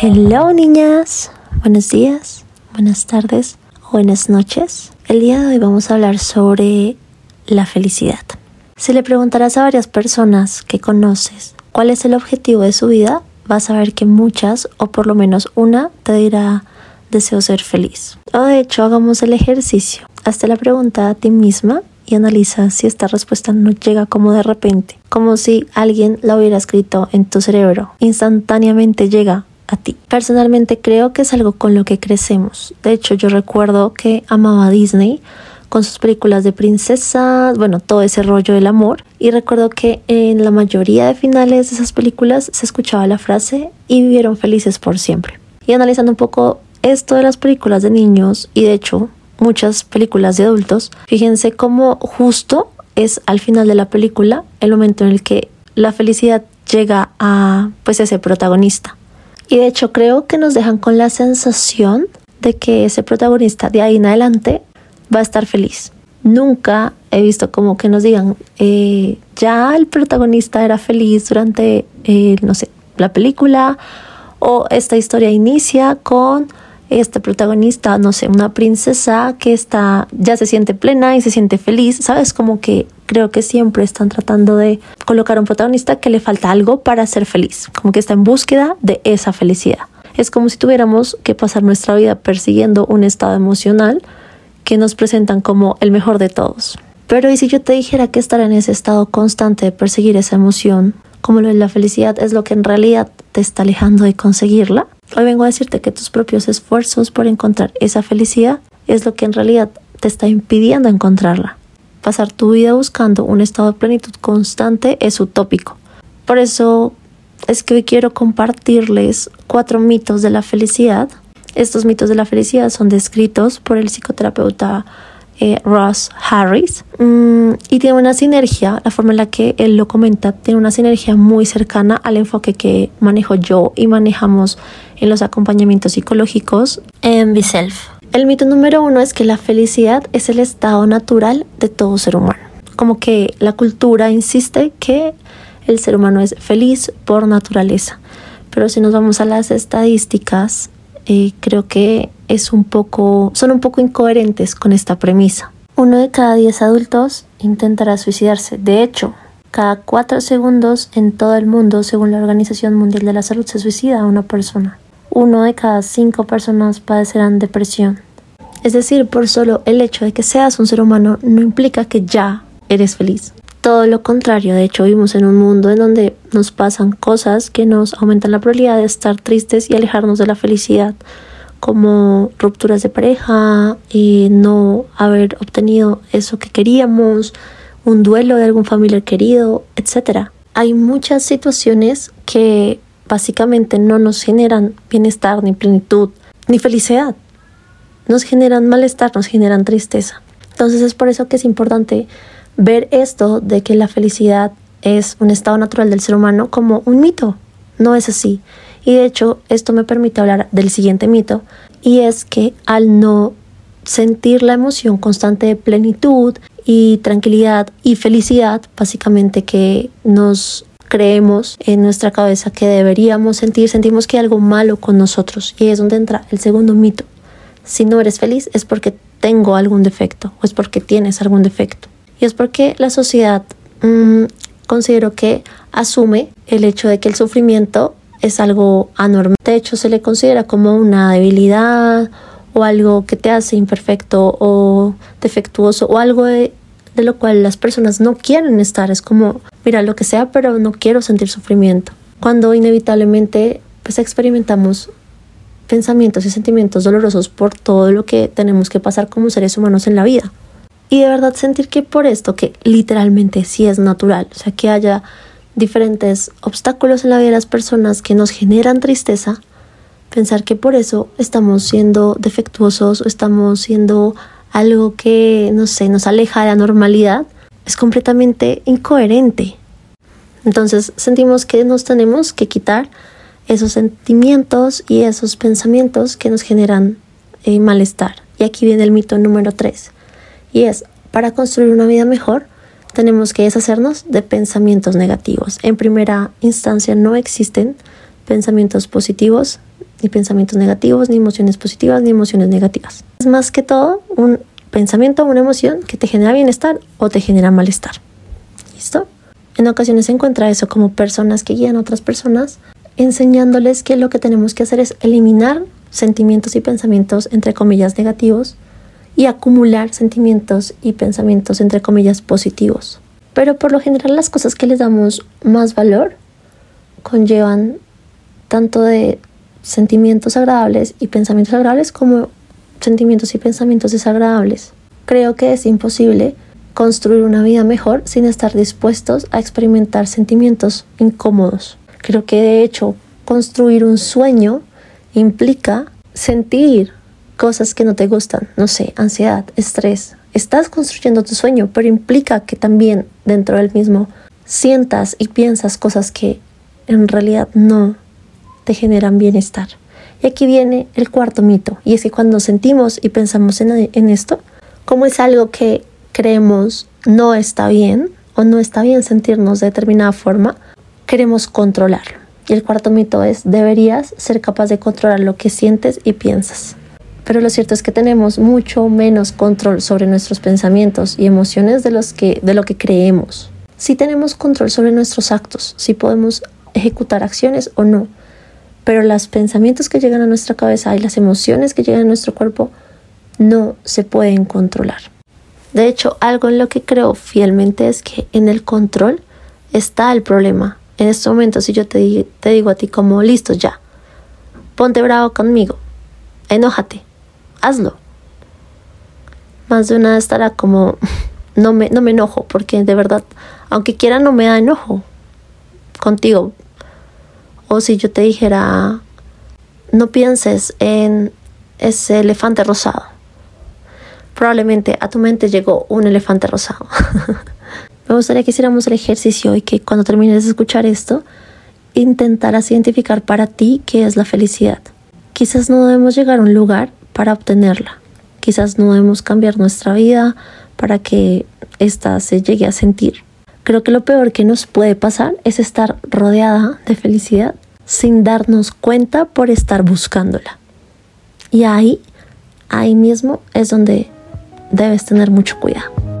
Hello niñas, buenos días, buenas tardes, buenas noches. El día de hoy vamos a hablar sobre la felicidad. Si le preguntarás a varias personas que conoces cuál es el objetivo de su vida, vas a ver que muchas, o por lo menos una, te dirá deseo ser feliz. O de hecho, hagamos el ejercicio. Hazte la pregunta a ti misma y analiza si esta respuesta no llega como de repente, como si alguien la hubiera escrito en tu cerebro. Instantáneamente llega a ti. Personalmente creo que es algo con lo que crecemos. De hecho, yo recuerdo que amaba Disney con sus películas de princesas, bueno, todo ese rollo del amor. Y recuerdo que en la mayoría de finales de esas películas se escuchaba la frase y vivieron felices por siempre. Y analizando un poco esto de las películas de niños y de hecho muchas películas de adultos, fíjense cómo justo es al final de la película el momento en el que la felicidad llega a pues ese protagonista. Y de hecho creo que nos dejan con la sensación de que ese protagonista de ahí en adelante va a estar feliz. Nunca he visto como que nos digan, eh, ya el protagonista era feliz durante, eh, no sé, la película o esta historia inicia con este protagonista, no sé, una princesa que está, ya se siente plena y se siente feliz, ¿sabes? Como que creo que siempre están tratando de colocar un protagonista que le falta algo para ser feliz, como que está en búsqueda de esa felicidad. Es como si tuviéramos que pasar nuestra vida persiguiendo un estado emocional que nos presentan como el mejor de todos. Pero ¿y si yo te dijera que estar en ese estado constante de perseguir esa emoción, como lo de la felicidad, es lo que en realidad te está alejando de conseguirla? Hoy vengo a decirte que tus propios esfuerzos por encontrar esa felicidad es lo que en realidad te está impidiendo encontrarla. Pasar tu vida buscando un estado de plenitud constante es utópico. Por eso es que hoy quiero compartirles cuatro mitos de la felicidad. Estos mitos de la felicidad son descritos por el psicoterapeuta eh, Ross Harris mm, y tiene una sinergia, la forma en la que él lo comenta, tiene una sinergia muy cercana al enfoque que manejo yo y manejamos en los acompañamientos psicológicos en Biself. El mito número uno es que la felicidad es el estado natural de todo ser humano. Como que la cultura insiste que el ser humano es feliz por naturaleza. Pero si nos vamos a las estadísticas, eh, creo que es un poco, son un poco incoherentes con esta premisa. Uno de cada diez adultos intentará suicidarse. De hecho, cada cuatro segundos en todo el mundo, según la Organización Mundial de la Salud, se suicida una persona. Uno de cada cinco personas padecerán depresión. Es decir, por solo el hecho de que seas un ser humano no implica que ya eres feliz. Todo lo contrario, de hecho vivimos en un mundo en donde nos pasan cosas que nos aumentan la probabilidad de estar tristes y alejarnos de la felicidad como rupturas de pareja, y no haber obtenido eso que queríamos, un duelo de algún familiar querido, etc. Hay muchas situaciones que básicamente no nos generan bienestar, ni plenitud, ni felicidad. Nos generan malestar, nos generan tristeza. Entonces es por eso que es importante ver esto de que la felicidad es un estado natural del ser humano como un mito. No es así. Y de hecho, esto me permite hablar del siguiente mito, y es que al no sentir la emoción constante de plenitud y tranquilidad y felicidad, básicamente que nos creemos en nuestra cabeza que deberíamos sentir, sentimos que hay algo malo con nosotros. Y es donde entra el segundo mito. Si no eres feliz es porque tengo algún defecto o es porque tienes algún defecto. Y es porque la sociedad mm, considero que asume el hecho de que el sufrimiento es algo anormal. De hecho, se le considera como una debilidad o algo que te hace imperfecto o defectuoso o algo de, lo cual las personas no quieren estar. Es como, mira, lo que sea, pero no quiero sentir sufrimiento. Cuando inevitablemente pues experimentamos pensamientos y sentimientos dolorosos por todo lo que tenemos que pasar como seres humanos en la vida. Y de verdad sentir que por esto, que literalmente sí es natural, o sea, que haya diferentes obstáculos en la vida de las personas que nos generan tristeza, pensar que por eso estamos siendo defectuosos o estamos siendo algo que, no sé, nos aleja de la normalidad, es completamente incoherente. Entonces sentimos que nos tenemos que quitar esos sentimientos y esos pensamientos que nos generan eh, malestar. Y aquí viene el mito número 3. Y es, para construir una vida mejor, tenemos que deshacernos de pensamientos negativos. En primera instancia no existen pensamientos positivos ni pensamientos negativos, ni emociones positivas, ni emociones negativas. Es más que todo un pensamiento o una emoción que te genera bienestar o te genera malestar. ¿Listo? En ocasiones se encuentra eso como personas que guían a otras personas enseñándoles que lo que tenemos que hacer es eliminar sentimientos y pensamientos entre comillas negativos y acumular sentimientos y pensamientos entre comillas positivos. Pero por lo general las cosas que les damos más valor conllevan tanto de sentimientos agradables y pensamientos agradables como sentimientos y pensamientos desagradables. Creo que es imposible construir una vida mejor sin estar dispuestos a experimentar sentimientos incómodos. Creo que de hecho construir un sueño implica sentir cosas que no te gustan, no sé, ansiedad, estrés. Estás construyendo tu sueño, pero implica que también dentro del mismo sientas y piensas cosas que en realidad no te generan bienestar. Y aquí viene el cuarto mito, y es que cuando sentimos y pensamos en, en esto, como es algo que creemos no está bien o no está bien sentirnos de determinada forma, queremos controlarlo. Y el cuarto mito es, deberías ser capaz de controlar lo que sientes y piensas. Pero lo cierto es que tenemos mucho menos control sobre nuestros pensamientos y emociones de, los que, de lo que creemos. Si tenemos control sobre nuestros actos, si podemos ejecutar acciones o no, pero los pensamientos que llegan a nuestra cabeza y las emociones que llegan a nuestro cuerpo no se pueden controlar. De hecho, algo en lo que creo fielmente es que en el control está el problema. En este momento, si yo te, te digo a ti como, listo, ya, ponte bravo conmigo, enójate, hazlo. Más de una estará como, no me, no me enojo, porque de verdad, aunque quiera, no me da enojo contigo. O si yo te dijera, no pienses en ese elefante rosado. Probablemente a tu mente llegó un elefante rosado. me gustaría que hiciéramos el ejercicio y que cuando termines de escuchar esto, intentaras identificar para ti qué es la felicidad. Quizás no debemos llegar a un lugar para obtenerla. Quizás no debemos cambiar nuestra vida para que ésta se llegue a sentir. Creo que lo peor que nos puede pasar es estar rodeada de felicidad sin darnos cuenta por estar buscándola. Y ahí, ahí mismo es donde debes tener mucho cuidado.